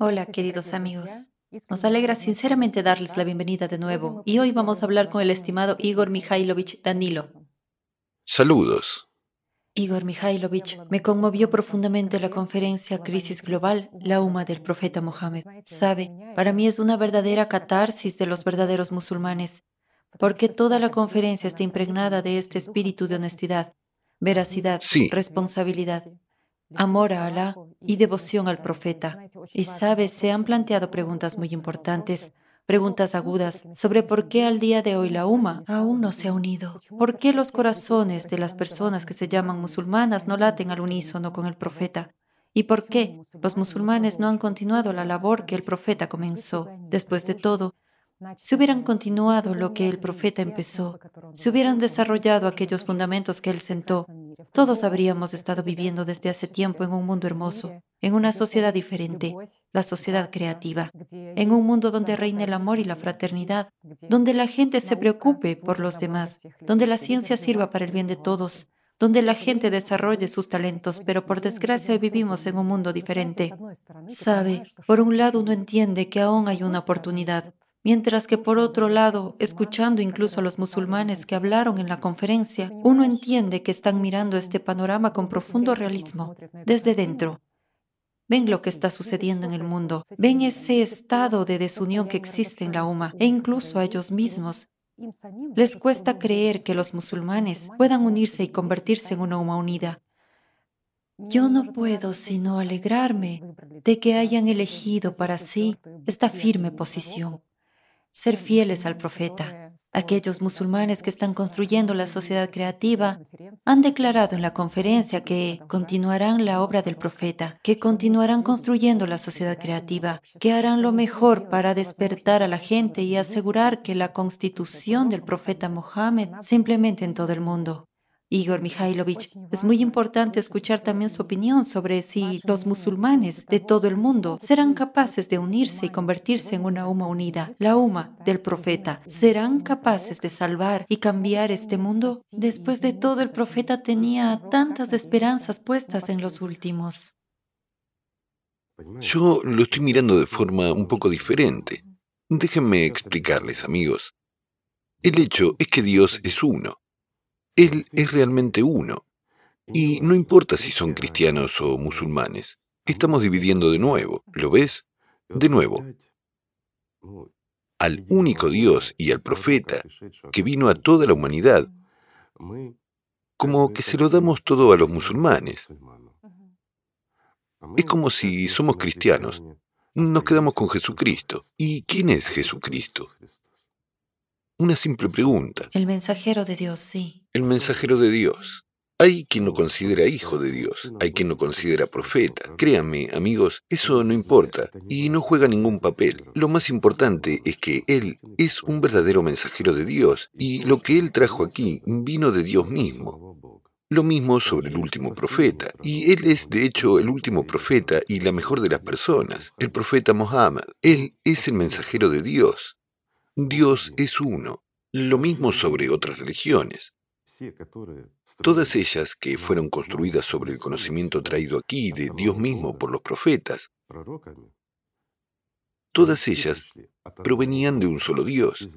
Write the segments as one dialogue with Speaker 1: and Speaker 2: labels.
Speaker 1: Hola, queridos amigos. Nos alegra sinceramente darles la bienvenida de nuevo y hoy vamos a hablar con el estimado Igor Mikhailovich Danilo.
Speaker 2: Saludos.
Speaker 1: Igor Mikhailovich, me conmovió profundamente la conferencia Crisis Global, la UMA del profeta Mohammed. Sabe, para mí es una verdadera catarsis de los verdaderos musulmanes, porque toda la conferencia está impregnada de este espíritu de honestidad, veracidad,
Speaker 2: Sí.
Speaker 1: responsabilidad amor a Alá y devoción al profeta. Y sabes, se han planteado preguntas muy importantes, preguntas agudas sobre por qué al día de hoy la UMA aún no se ha unido. ¿Por qué los corazones de las personas que se llaman musulmanas no laten al unísono con el profeta? ¿Y por qué los musulmanes no han continuado la labor que el profeta comenzó? Después de todo, si hubieran continuado lo que el profeta empezó, si hubieran desarrollado aquellos fundamentos que él sentó, todos habríamos estado viviendo desde hace tiempo en un mundo hermoso, en una sociedad diferente, la sociedad creativa, en un mundo donde reina el amor y la fraternidad, donde la gente se preocupe por los demás, donde la ciencia sirva para el bien de todos, donde la gente desarrolle sus talentos, pero por desgracia hoy vivimos en un mundo diferente. Sabe, por un lado uno entiende que aún hay una oportunidad, Mientras que por otro lado, escuchando incluso a los musulmanes que hablaron en la conferencia, uno entiende que están mirando este panorama con profundo realismo, desde dentro. Ven lo que está sucediendo en el mundo, ven ese estado de desunión que existe en la UMA e incluso a ellos mismos. Les cuesta creer que los musulmanes puedan unirse y convertirse en una UMA unida. Yo no puedo sino alegrarme de que hayan elegido para sí esta firme posición ser fieles al profeta. Aquellos musulmanes que están construyendo la sociedad creativa han declarado en la conferencia que continuarán la obra del profeta, que continuarán construyendo la sociedad creativa, que harán lo mejor para despertar a la gente y asegurar que la constitución del profeta Mohammed se implemente en todo el mundo. Igor Mikhailovich, es muy importante escuchar también su opinión sobre si los musulmanes de todo el mundo serán capaces de unirse y convertirse en una UMA unida, la UMA del profeta. ¿Serán capaces de salvar y cambiar este mundo? Después de todo, el profeta tenía tantas esperanzas puestas en los últimos.
Speaker 2: Yo lo estoy mirando de forma un poco diferente. Déjenme explicarles, amigos. El hecho es que Dios es uno. Él es realmente uno. Y no importa si son cristianos o musulmanes. Estamos dividiendo de nuevo. ¿Lo ves? De nuevo. Al único Dios y al profeta que vino a toda la humanidad, como que se lo damos todo a los musulmanes. Es como si somos cristianos. Nos quedamos con Jesucristo. ¿Y quién es Jesucristo? Una simple pregunta.
Speaker 1: El mensajero de Dios, sí.
Speaker 2: El mensajero de Dios. Hay quien lo considera hijo de Dios, hay quien lo considera profeta. Créanme, amigos, eso no importa y no juega ningún papel. Lo más importante es que Él es un verdadero mensajero de Dios y lo que Él trajo aquí vino de Dios mismo. Lo mismo sobre el último profeta. Y Él es, de hecho, el último profeta y la mejor de las personas, el profeta Mohammed. Él es el mensajero de Dios. Dios es uno. Lo mismo sobre otras religiones. Todas ellas que fueron construidas sobre el conocimiento traído aquí de Dios mismo por los profetas, todas ellas provenían de un solo Dios.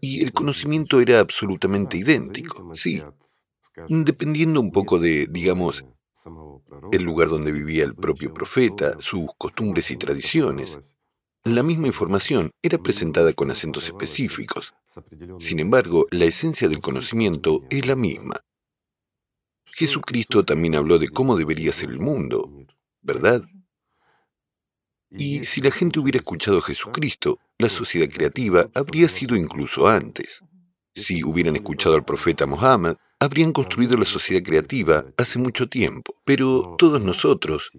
Speaker 2: Y el conocimiento era absolutamente idéntico, sí, dependiendo un poco de, digamos, el lugar donde vivía el propio profeta, sus costumbres y tradiciones. La misma información era presentada con acentos específicos. Sin embargo, la esencia del conocimiento es la misma. Jesucristo también habló de cómo debería ser el mundo, ¿verdad? Y si la gente hubiera escuchado a Jesucristo, la sociedad creativa habría sido incluso antes. Si hubieran escuchado al profeta Mohammed, habrían construido la sociedad creativa hace mucho tiempo. Pero todos nosotros,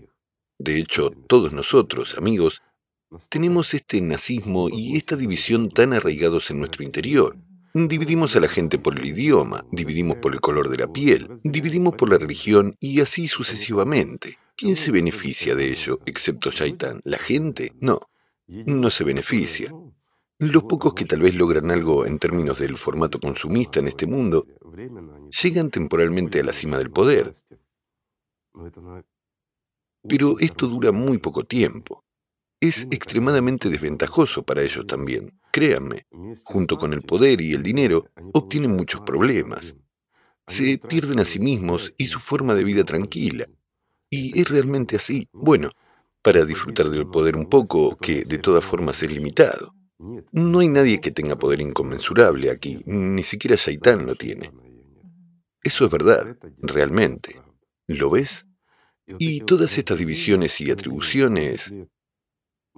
Speaker 2: de hecho, todos nosotros, amigos, tenemos este nazismo y esta división tan arraigados en nuestro interior. Dividimos a la gente por el idioma, dividimos por el color de la piel, dividimos por la religión y así sucesivamente. ¿Quién se beneficia de ello, excepto Shaitan? ¿La gente? No, no se beneficia. Los pocos que tal vez logran algo en términos del formato consumista en este mundo, llegan temporalmente a la cima del poder. Pero esto dura muy poco tiempo. Es extremadamente desventajoso para ellos también. Créanme, junto con el poder y el dinero, obtienen muchos problemas. Se pierden a sí mismos y su forma de vida tranquila. Y es realmente así. Bueno, para disfrutar del poder un poco, que de todas formas es limitado. No hay nadie que tenga poder inconmensurable aquí, ni siquiera Shaitán lo tiene. Eso es verdad, realmente. ¿Lo ves? Y todas estas divisiones y atribuciones,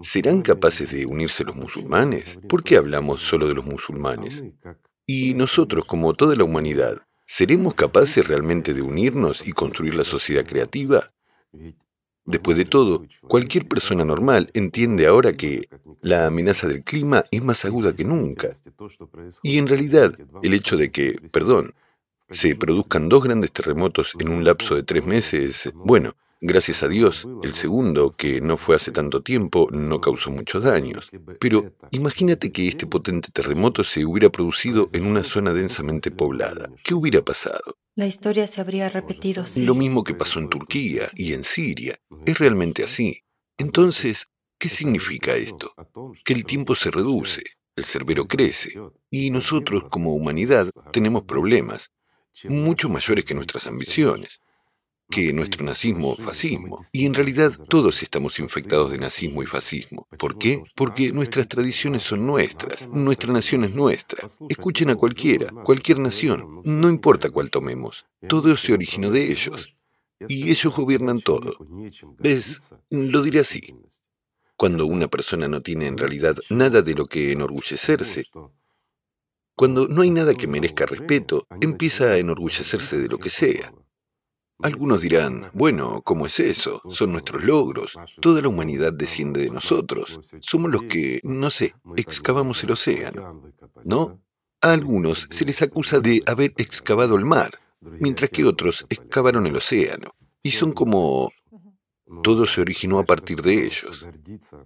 Speaker 2: ¿serán capaces de unirse los musulmanes? ¿Por qué hablamos solo de los musulmanes? Y nosotros, como toda la humanidad, ¿seremos capaces realmente de unirnos y construir la sociedad creativa? Después de todo, cualquier persona normal entiende ahora que la amenaza del clima es más aguda que nunca. Y en realidad, el hecho de que, perdón, se produzcan dos grandes terremotos en un lapso de tres meses, bueno, gracias a Dios, el segundo, que no fue hace tanto tiempo, no causó muchos daños. Pero imagínate que este potente terremoto se hubiera producido en una zona densamente poblada. ¿Qué hubiera pasado?
Speaker 1: La historia se habría repetido, sí.
Speaker 2: Lo mismo que pasó en Turquía y en Siria. Es realmente así. Entonces, ¿qué significa esto? Que el tiempo se reduce, el cerbero crece, y nosotros como humanidad tenemos problemas mucho mayores que nuestras ambiciones que nuestro nazismo o fascismo. Y en realidad todos estamos infectados de nazismo y fascismo. ¿Por qué? Porque nuestras tradiciones son nuestras, nuestra nación es nuestra. Escuchen a cualquiera, cualquier nación, no importa cuál tomemos. Todo se originó de ellos. Y ellos gobiernan todo. ¿Ves? Lo diré así. Cuando una persona no tiene en realidad nada de lo que enorgullecerse, cuando no hay nada que merezca respeto, empieza a enorgullecerse de lo que sea. Algunos dirán, bueno, ¿cómo es eso? Son nuestros logros. Toda la humanidad desciende de nosotros. Somos los que, no sé, excavamos el océano. ¿No? A algunos se les acusa de haber excavado el mar, mientras que otros excavaron el océano. Y son como... Todo se originó a partir de ellos.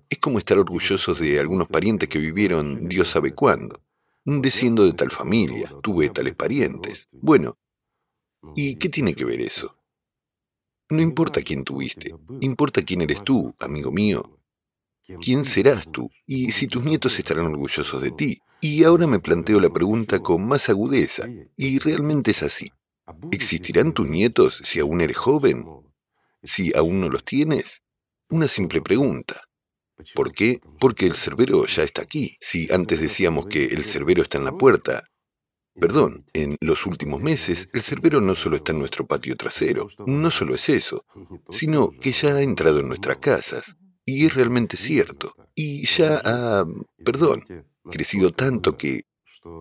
Speaker 2: Es como estar orgullosos de algunos parientes que vivieron Dios sabe cuándo. Desciendo de tal familia, tuve tales parientes. Bueno, ¿y qué tiene que ver eso? No importa quién tuviste, importa quién eres tú, amigo mío. ¿Quién serás tú? Y si tus nietos estarán orgullosos de ti. Y ahora me planteo la pregunta con más agudeza, y realmente es así. ¿Existirán tus nietos si aún eres joven? ¿Si aún no los tienes? Una simple pregunta. ¿Por qué? Porque el cerbero ya está aquí. Si antes decíamos que el cerbero está en la puerta, Perdón, en los últimos meses el cerbero no solo está en nuestro patio trasero, no solo es eso, sino que ya ha entrado en nuestras casas. Y es realmente cierto. Y ya ha, perdón, crecido tanto que,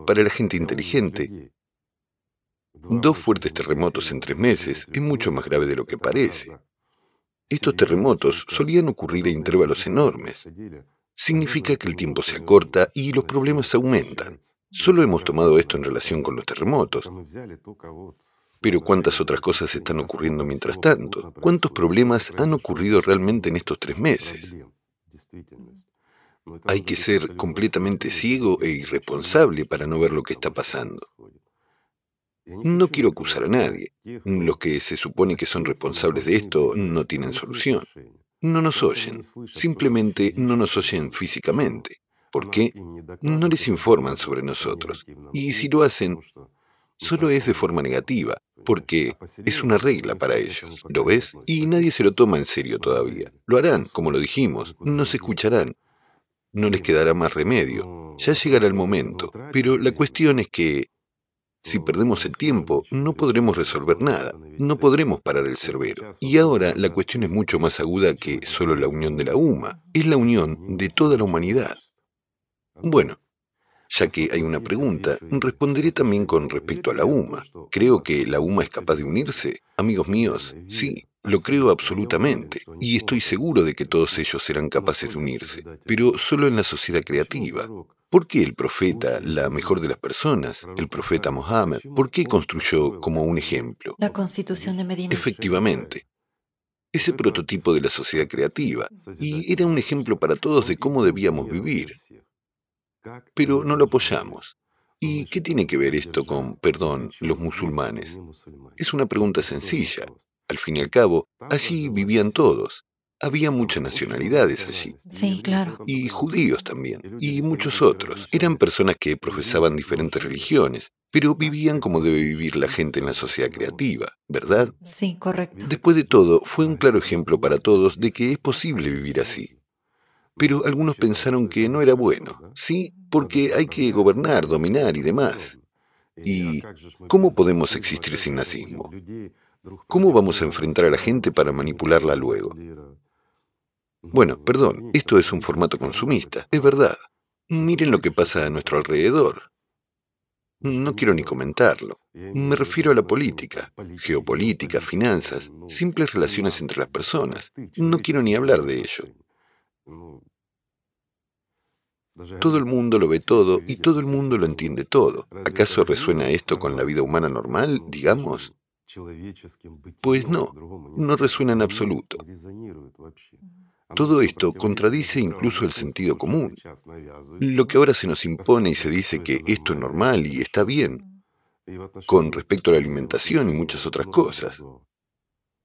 Speaker 2: para la gente inteligente, dos fuertes terremotos en tres meses es mucho más grave de lo que parece. Estos terremotos solían ocurrir a intervalos enormes. Significa que el tiempo se acorta y los problemas aumentan. Solo hemos tomado esto en relación con los terremotos. Pero ¿cuántas otras cosas están ocurriendo mientras tanto? ¿Cuántos problemas han ocurrido realmente en estos tres meses? Hay que ser completamente ciego e irresponsable para no ver lo que está pasando. No quiero acusar a nadie. Los que se supone que son responsables de esto no tienen solución. No nos oyen. Simplemente no nos oyen físicamente. ¿Por qué? No les informan sobre nosotros. Y si lo hacen, solo es de forma negativa, porque es una regla para ellos. ¿Lo ves? Y nadie se lo toma en serio todavía. Lo harán, como lo dijimos, nos escucharán. No les quedará más remedio. Ya llegará el momento. Pero la cuestión es que si perdemos el tiempo, no podremos resolver nada, no podremos parar el cerbero. Y ahora la cuestión es mucho más aguda que solo la unión de la UMA, es la unión de toda la humanidad. Bueno, ya que hay una pregunta, responderé también con respecto a la UMA. ¿Creo que la UMA es capaz de unirse? Amigos míos, sí, lo creo absolutamente, y estoy seguro de que todos ellos serán capaces de unirse, pero solo en la sociedad creativa. ¿Por qué el profeta, la mejor de las personas, el profeta Mohammed, por qué construyó como un ejemplo?
Speaker 1: La constitución de Medina.
Speaker 2: Efectivamente. Ese prototipo de la sociedad creativa, y era un ejemplo para todos de cómo debíamos vivir pero no lo apoyamos. ¿Y qué tiene que ver esto con, perdón, los musulmanes? Es una pregunta sencilla. Al fin y al cabo, allí vivían todos. Había muchas nacionalidades allí.
Speaker 1: Sí, claro.
Speaker 2: Y judíos también. Y muchos otros. Eran personas que profesaban diferentes religiones, pero vivían como debe vivir la gente en la sociedad creativa, ¿verdad?
Speaker 1: Sí, correcto.
Speaker 2: Después de todo, fue un claro ejemplo para todos de que es posible vivir así. Pero algunos pensaron que no era bueno, ¿sí? Porque hay que gobernar, dominar y demás. ¿Y cómo podemos existir sin nazismo? ¿Cómo vamos a enfrentar a la gente para manipularla luego? Bueno, perdón, esto es un formato consumista, es verdad. Miren lo que pasa a nuestro alrededor. No quiero ni comentarlo. Me refiero a la política, geopolítica, finanzas, simples relaciones entre las personas. No quiero ni hablar de ello. Todo el mundo lo ve todo y todo el mundo lo entiende todo. ¿Acaso resuena esto con la vida humana normal, digamos? Pues no, no resuena en absoluto. Todo esto contradice incluso el sentido común. Lo que ahora se nos impone y se dice que esto es normal y está bien, con respecto a la alimentación y muchas otras cosas.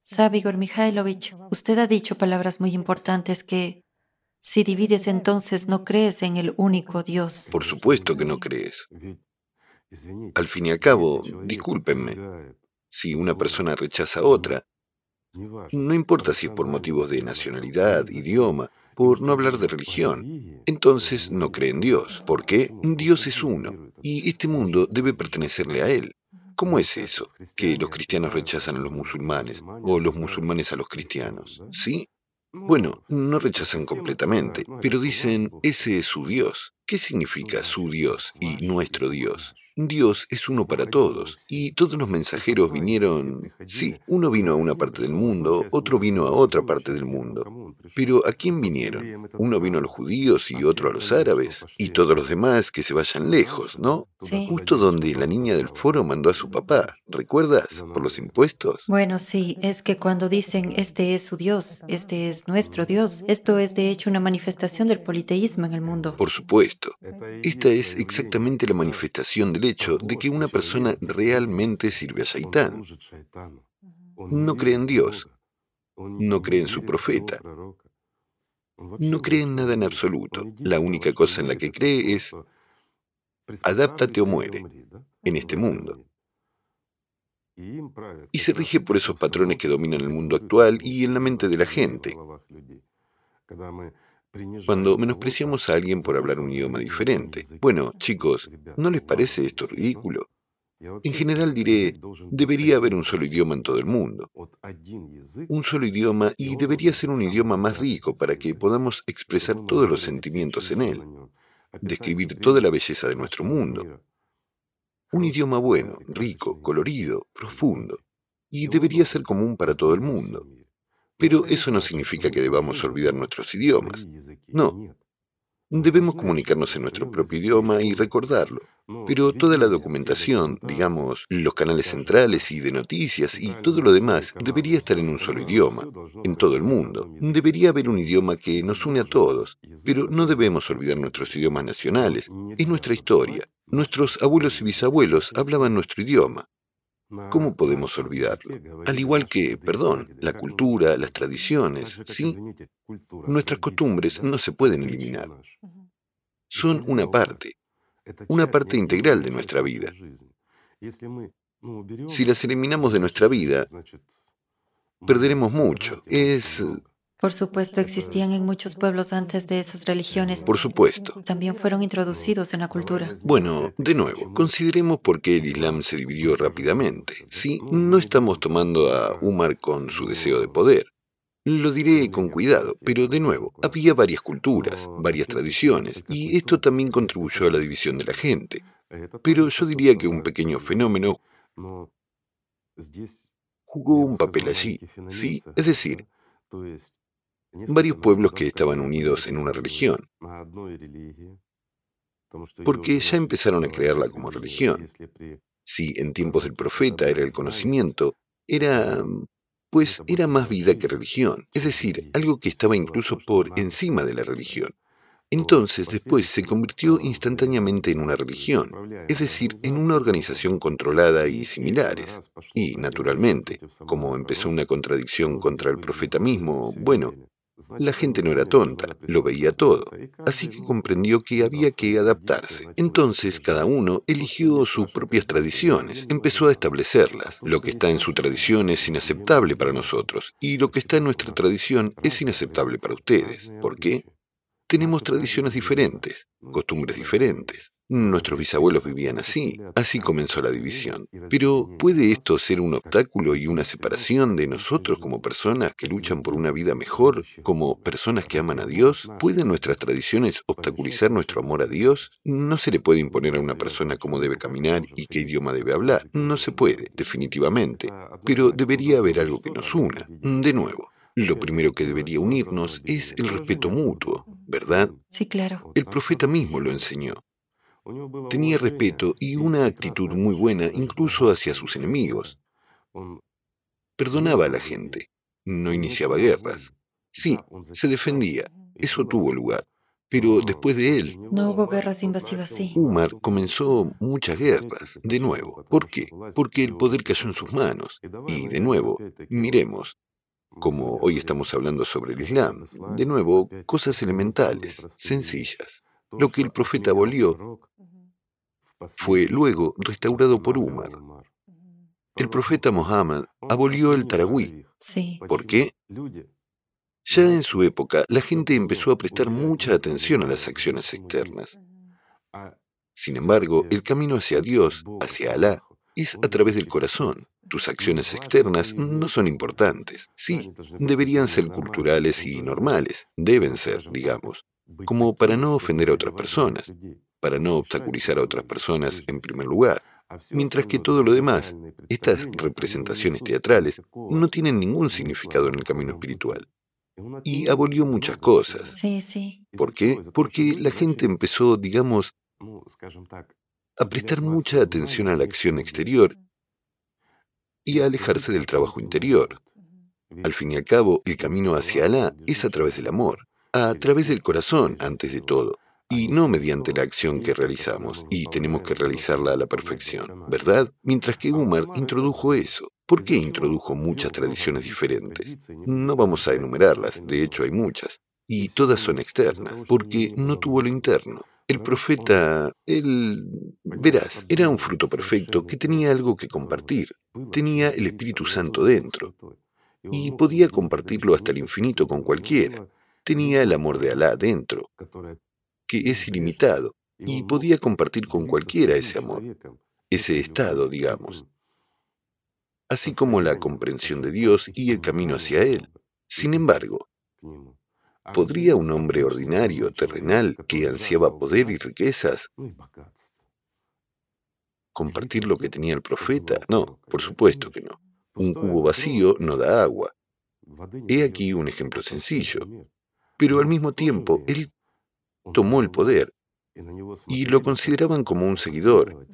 Speaker 1: Sabe, Igor Mikhailovich, usted ha dicho palabras muy importantes que si divides entonces no crees en el único Dios.
Speaker 2: Por supuesto que no crees. Al fin y al cabo, discúlpenme, si una persona rechaza a otra, no importa si es por motivos de nacionalidad, idioma, por no hablar de religión. Entonces no cree en Dios. ¿Por qué? Dios es uno y este mundo debe pertenecerle a Él. ¿Cómo es eso? Que los cristianos rechazan a los musulmanes o los musulmanes a los cristianos. ¿Sí? Bueno, no rechazan completamente, pero dicen, ese es su Dios. ¿Qué significa su Dios y nuestro Dios? Dios es uno para todos, y todos los mensajeros vinieron, sí, uno vino a una parte del mundo, otro vino a otra parte del mundo. Pero ¿a quién vinieron? Uno vino a los judíos y otro a los árabes, y todos los demás que se vayan lejos, ¿no?
Speaker 1: Sí.
Speaker 2: Justo donde la niña del foro mandó a su papá, ¿recuerdas? Por los impuestos.
Speaker 1: Bueno, sí, es que cuando dicen este es su Dios, este es nuestro Dios, esto es de hecho una manifestación del politeísmo en el mundo.
Speaker 2: Por supuesto. Esta es exactamente la manifestación del hecho de que una persona realmente sirve a Shaitán. No cree en Dios, no cree en su profeta, no cree en nada en absoluto. La única cosa en la que cree es adáptate o muere en este mundo. Y se rige por esos patrones que dominan el mundo actual y en la mente de la gente. Cuando menospreciamos a alguien por hablar un idioma diferente. Bueno, chicos, ¿no les parece esto ridículo? En general diré, debería haber un solo idioma en todo el mundo. Un solo idioma y debería ser un idioma más rico para que podamos expresar todos los sentimientos en él, describir toda la belleza de nuestro mundo. Un idioma bueno, rico, colorido, profundo. Y debería ser común para todo el mundo. Pero eso no significa que debamos olvidar nuestros idiomas. No. Debemos comunicarnos en nuestro propio idioma y recordarlo. Pero toda la documentación, digamos, los canales centrales y de noticias y todo lo demás debería estar en un solo idioma, en todo el mundo. Debería haber un idioma que nos une a todos, pero no debemos olvidar nuestros idiomas nacionales. Es nuestra historia. Nuestros abuelos y bisabuelos hablaban nuestro idioma. ¿Cómo podemos olvidarlo? Al igual que, perdón, la cultura, las tradiciones, ¿sí? Nuestras costumbres no se pueden eliminar. Son una parte, una parte integral de nuestra vida. Si las eliminamos de nuestra vida, perderemos mucho. Es
Speaker 1: por supuesto, existían en muchos pueblos antes de esas religiones.
Speaker 2: Por supuesto.
Speaker 1: También fueron introducidos en la cultura.
Speaker 2: Bueno, de nuevo, consideremos por qué el Islam se dividió rápidamente. Sí, no estamos tomando a Umar con su deseo de poder. Lo diré con cuidado, pero de nuevo, había varias culturas, varias tradiciones, y esto también contribuyó a la división de la gente. Pero yo diría que un pequeño fenómeno jugó un papel allí, ¿sí? Es decir, varios pueblos que estaban unidos en una religión, porque ya empezaron a crearla como religión. Si en tiempos del profeta era el conocimiento, era, pues era más vida que religión, es decir, algo que estaba incluso por encima de la religión. Entonces después se convirtió instantáneamente en una religión, es decir, en una organización controlada y similares. Y, naturalmente, como empezó una contradicción contra el profeta mismo, bueno, La gente no era tonta, lo veía todo, así que comprendió que había que adaptarse. Entonces cada uno eligió sus propias tradiciones, empezó a establecerlas. Lo que está en su tradición es inaceptable para nosotros y lo que está en nuestra tradición es inaceptable para ustedes. ¿Por qué? Tenemos tradiciones diferentes, costumbres diferentes. Nuestros bisabuelos vivían así, así comenzó la división. Pero ¿puede esto ser un obstáculo y una separación de nosotros como personas que luchan por una vida mejor, como personas que aman a Dios? ¿Pueden nuestras tradiciones obstaculizar nuestro amor a Dios? No se le puede imponer a una persona cómo debe caminar y qué idioma debe hablar. No se puede, definitivamente. Pero debería haber algo que nos una. De nuevo, lo primero que debería unirnos es el respeto mutuo, ¿verdad?
Speaker 1: Sí, claro.
Speaker 2: El profeta mismo lo enseñó. Tenía respeto y una actitud muy buena incluso hacia sus enemigos. Perdonaba a la gente, no iniciaba guerras. Sí, se defendía, eso tuvo lugar. Pero después de él...
Speaker 1: No hubo guerras invasivas, sí.
Speaker 2: Umar comenzó muchas guerras, de nuevo. ¿Por qué? Porque el poder cayó en sus manos. Y de nuevo, miremos, como hoy estamos hablando sobre el Islam, de nuevo, cosas elementales, sencillas. Lo que el profeta abolió fue luego restaurado por Umar. El profeta Mohammed abolió el Tarawih.
Speaker 1: Sí.
Speaker 2: ¿Por qué? Ya en su época, la gente empezó a prestar mucha atención a las acciones externas. Sin embargo, el camino hacia Dios, hacia Alá, es a través del corazón. Tus acciones externas no son importantes. Sí, deberían ser culturales y normales. Deben ser, digamos, como para no ofender a otras personas para no obstaculizar a otras personas en primer lugar, mientras que todo lo demás, estas representaciones teatrales, no tienen ningún significado en el camino espiritual. Y abolió muchas cosas.
Speaker 1: Sí, sí.
Speaker 2: ¿Por qué? Porque la gente empezó, digamos, a prestar mucha atención a la acción exterior y a alejarse del trabajo interior. Al fin y al cabo, el camino hacia Alá es a través del amor, a través del corazón antes de todo y no mediante la acción que realizamos, y tenemos que realizarla a la perfección, ¿verdad? Mientras que Umar introdujo eso. ¿Por qué introdujo muchas tradiciones diferentes? No vamos a enumerarlas, de hecho hay muchas, y todas son externas, porque no tuvo lo interno. El profeta, él, verás, era un fruto perfecto que tenía algo que compartir, tenía el Espíritu Santo dentro, y podía compartirlo hasta el infinito con cualquiera. Tenía el amor de Alá dentro, que es ilimitado y podía compartir con cualquiera ese amor, ese estado, digamos, así como la comprensión de Dios y el camino hacia Él. Sin embargo, ¿podría un hombre ordinario, terrenal, que ansiaba poder y riquezas, compartir lo que tenía el profeta? No, por supuesto que no. Un cubo vacío no da agua. He aquí un ejemplo sencillo. Pero al mismo tiempo, él tomó el poder y lo consideraban como un seguidor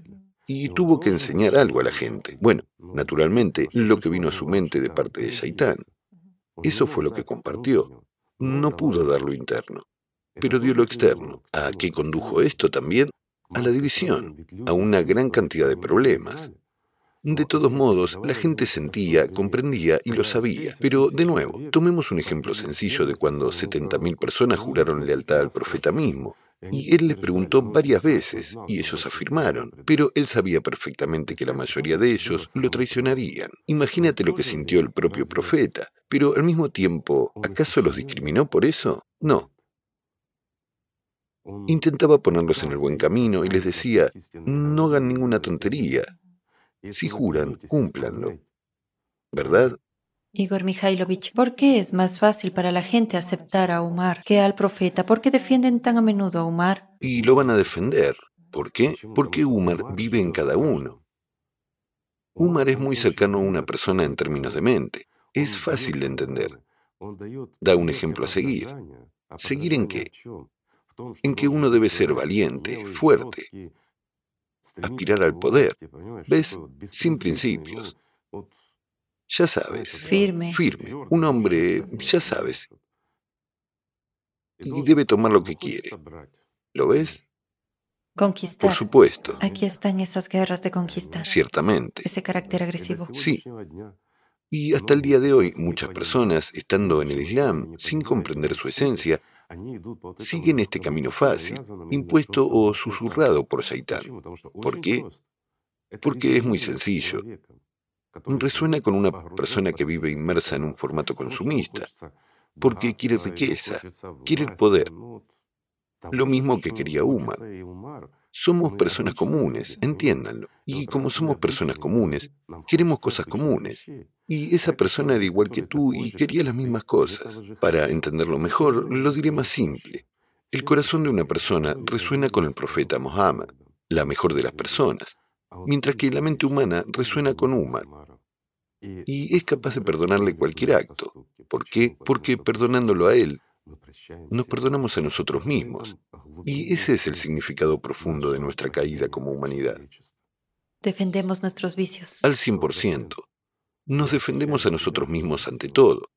Speaker 2: y tuvo que enseñar algo a la gente. Bueno, naturalmente, lo que vino a su mente de parte de Shaitán. Eso fue lo que compartió. No pudo dar lo interno, pero dio lo externo. ¿A qué condujo esto también? A la división, a una gran cantidad de problemas. De todos modos, la gente sentía, comprendía y lo sabía. Pero, de nuevo, tomemos un ejemplo sencillo de cuando 70.000 personas juraron lealtad al profeta mismo. Y él les preguntó varias veces, y ellos afirmaron, pero él sabía perfectamente que la mayoría de ellos lo traicionarían. Imagínate lo que sintió el propio profeta, pero al mismo tiempo, ¿acaso los discriminó por eso? No. Intentaba ponerlos en el buen camino y les decía, no hagan ninguna tontería, si juran, cúmplanlo. ¿Verdad?
Speaker 1: Igor Mikhailovich, ¿por qué es más fácil para la gente aceptar a Umar que al profeta? ¿Por qué defienden tan a menudo a Umar?
Speaker 2: Y lo van a defender. ¿Por qué? Porque Umar vive en cada uno. Umar es muy cercano a una persona en términos de mente. Es fácil de entender. Da un ejemplo a seguir. ¿Seguir en qué? En que uno debe ser valiente, fuerte, aspirar al poder. ¿Ves? Sin principios. Ya sabes.
Speaker 1: Firme.
Speaker 2: Firme. Un hombre, ya sabes. Y debe tomar lo que quiere. ¿Lo ves?
Speaker 1: Conquistar.
Speaker 2: Por supuesto.
Speaker 1: Aquí están esas guerras de conquista.
Speaker 2: Ciertamente.
Speaker 1: Ese carácter agresivo.
Speaker 2: Sí. Y hasta el día de hoy, muchas personas, estando en el Islam, sin comprender su esencia, siguen este camino fácil, impuesto o susurrado por Saitán. ¿Por qué? Porque es muy sencillo. Resuena con una persona que vive inmersa en un formato consumista, porque quiere riqueza, quiere el poder. Lo mismo que quería Umar. Somos personas comunes, entiéndanlo. Y como somos personas comunes, queremos cosas comunes. Y esa persona era igual que tú y quería las mismas cosas. Para entenderlo mejor, lo diré más simple. El corazón de una persona resuena con el profeta Mohammed, la mejor de las personas, mientras que la mente humana resuena con Umar. Y es capaz de perdonarle cualquier acto. ¿Por qué? Porque perdonándolo a él, nos perdonamos a nosotros mismos. Y ese es el significado profundo de nuestra caída como humanidad.
Speaker 1: Defendemos nuestros vicios.
Speaker 2: Al 100%. Nos defendemos a nosotros mismos ante todo.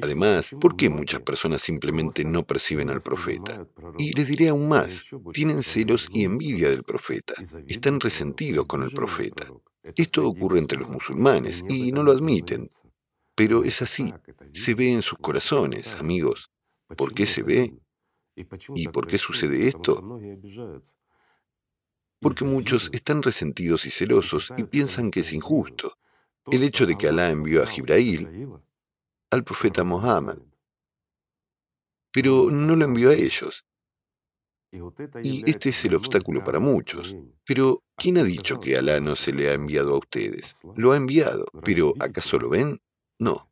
Speaker 2: Además, ¿por qué muchas personas simplemente no perciben al profeta? Y les diré aún más, tienen celos y envidia del profeta, están resentidos con el profeta. Esto ocurre entre los musulmanes y no lo admiten, pero es así, se ve en sus corazones, amigos. ¿Por qué se ve? ¿Y por qué sucede esto? Porque muchos están resentidos y celosos y piensan que es injusto el hecho de que Alá envió a Jibrail al profeta Mohammed, pero no lo envió a ellos. Y este es el obstáculo para muchos. Pero, ¿quién ha dicho que Alá no se le ha enviado a ustedes? Lo ha enviado, pero ¿acaso lo ven? No.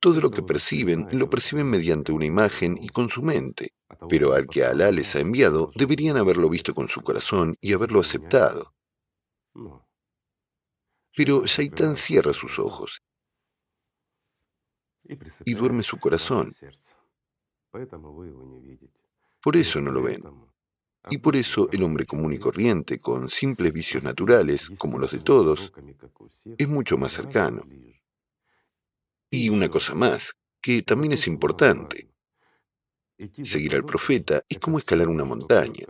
Speaker 2: Todo lo que perciben lo perciben mediante una imagen y con su mente, pero al que Alá les ha enviado deberían haberlo visto con su corazón y haberlo aceptado. Pero Shaitán cierra sus ojos y duerme su corazón. Por eso no lo ven. Y por eso el hombre común y corriente, con simples vicios naturales, como los de todos, es mucho más cercano. Y una cosa más, que también es importante. Seguir al profeta es como escalar una montaña.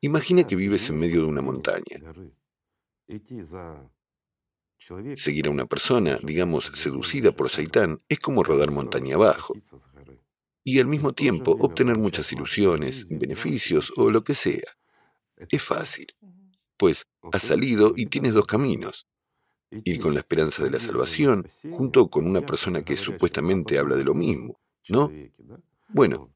Speaker 2: Imagina que vives en medio de una montaña. Seguir a una persona, digamos, seducida por Saitán, es como rodar montaña abajo. Y al mismo tiempo obtener muchas ilusiones, beneficios o lo que sea. Es fácil. Pues has salido y tienes dos caminos ir con la esperanza de la salvación, junto con una persona que supuestamente habla de lo mismo, ¿no? Bueno,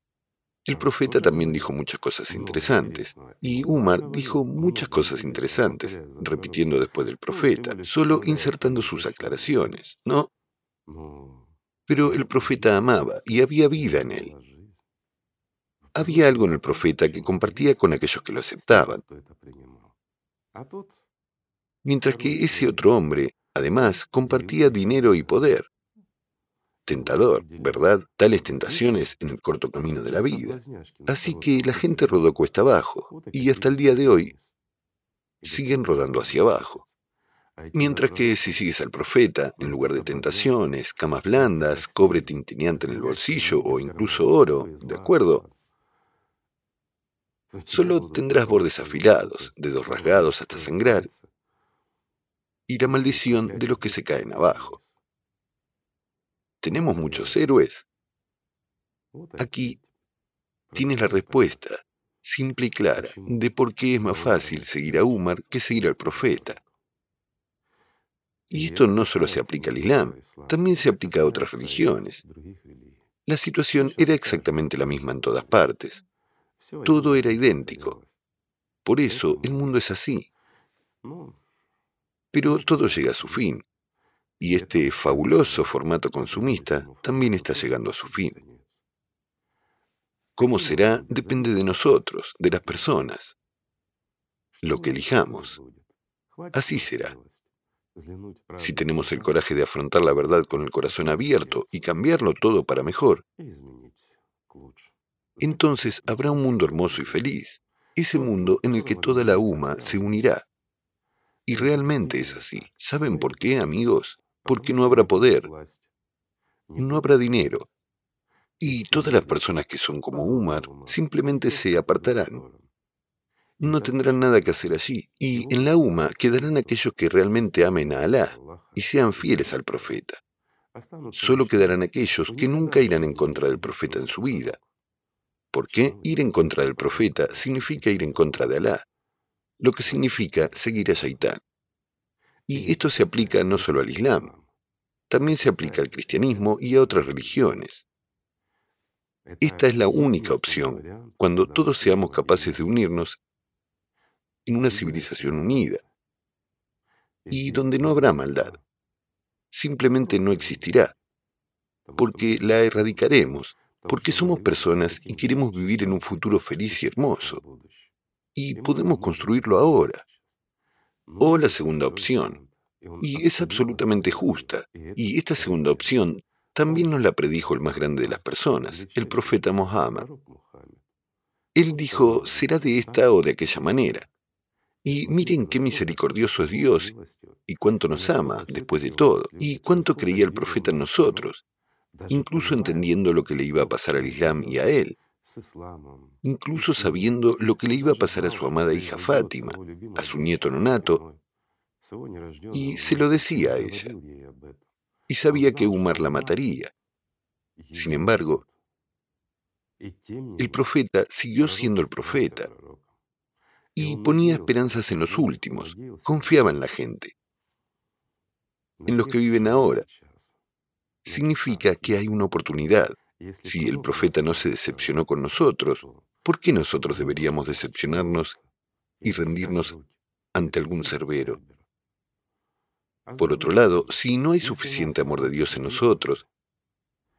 Speaker 2: el profeta también dijo muchas cosas interesantes, y Umar dijo muchas cosas interesantes, repitiendo después del profeta, solo insertando sus aclaraciones, ¿no? Pero el profeta amaba y había vida en él. Había algo en el profeta que compartía con aquellos que lo aceptaban mientras que ese otro hombre, además, compartía dinero y poder. Tentador, ¿verdad? Tales tentaciones en el corto camino de la vida. Así que la gente rodó cuesta abajo y hasta el día de hoy siguen rodando hacia abajo. Mientras que si sigues al profeta, en lugar de tentaciones, camas blandas, cobre tintineante en el bolsillo o incluso oro, ¿de acuerdo? Solo tendrás bordes afilados, dedos rasgados hasta sangrar y la maldición de los que se caen abajo. Tenemos muchos héroes. Aquí tienes la respuesta, simple y clara, de por qué es más fácil seguir a Umar que seguir al profeta. Y esto no solo se aplica al Islam, también se aplica a otras religiones. La situación era exactamente la misma en todas partes. Todo era idéntico. Por eso el mundo es así. Pero todo llega a su fin, y este fabuloso formato consumista también está llegando a su fin. ¿Cómo será? Depende de nosotros, de las personas. Lo que elijamos. Así será. Si tenemos el coraje de afrontar la verdad con el corazón abierto y cambiarlo todo para mejor, entonces habrá un mundo hermoso y feliz, ese mundo en el que toda la UMA se unirá. Y realmente es así. ¿Saben por qué, amigos? Porque no habrá poder, no habrá dinero. Y todas las personas que son como Umar simplemente se apartarán. no tendrán nada que hacer allí, y en la UMA quedarán aquellos que realmente amen a Alá y sean fieles al profeta. Solo quedarán aquellos que nunca irán en contra del profeta en su vida. ¿Por qué? Ir en contra del profeta significa ir en contra de Alá, lo que significa seguir a Shaitán. Y esto se aplica no solo al Islam, también se aplica al cristianismo y a otras religiones. Esta es la única opción cuando todos seamos capaces de unirnos en una civilización unida y donde no habrá maldad. Simplemente no existirá, porque la erradicaremos, porque somos personas y queremos vivir en un futuro feliz y hermoso. Y podemos construirlo ahora. O la segunda opción, y es absolutamente justa, y esta segunda opción también nos la predijo el más grande de las personas, el profeta Mohammed. Él dijo, será de esta o de aquella manera. Y miren qué misericordioso es Dios y cuánto nos ama después de todo, y cuánto creía el profeta en nosotros, incluso entendiendo lo que le iba a pasar al Islam y a él, incluso sabiendo lo que le iba a pasar a su amada hija Fátima, a su nieto nonato, y se lo decía a ella y sabía que Umar la mataría. Sin embargo, el profeta siguió siendo el profeta y ponía esperanzas en los últimos, confiaba en la gente, en los que viven ahora. Significa que hay una oportunidad. Si el profeta no se decepcionó con nosotros, ¿por qué nosotros deberíamos decepcionarnos y rendirnos ante algún cerbero? Por otro lado, si no hay suficiente amor de Dios en nosotros,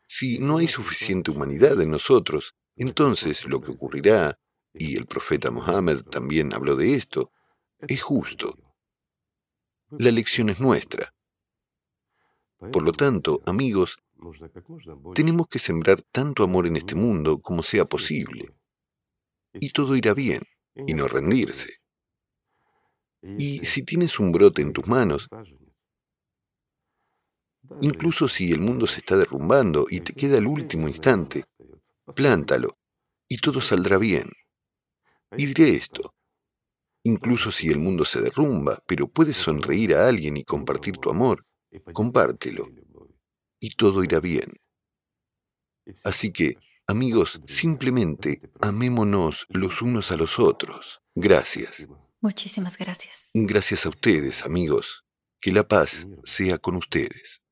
Speaker 2: si no hay suficiente humanidad en nosotros, entonces lo que ocurrirá, y el profeta Mohammed también habló de esto, es justo. La lección es nuestra. Por lo tanto, amigos, tenemos que sembrar tanto amor en este mundo como sea posible. Y todo irá bien, y no rendirse. Y si tienes un brote en tus manos, Incluso si el mundo se está derrumbando y te queda el último instante, plántalo y todo saldrá bien. Y diré esto, incluso si el mundo se derrumba, pero puedes sonreír a alguien y compartir tu amor, compártelo y todo irá bien. Así que, amigos, simplemente amémonos los unos a los otros. Gracias.
Speaker 1: Muchísimas gracias.
Speaker 2: Gracias a ustedes, amigos. Que la paz sea con ustedes.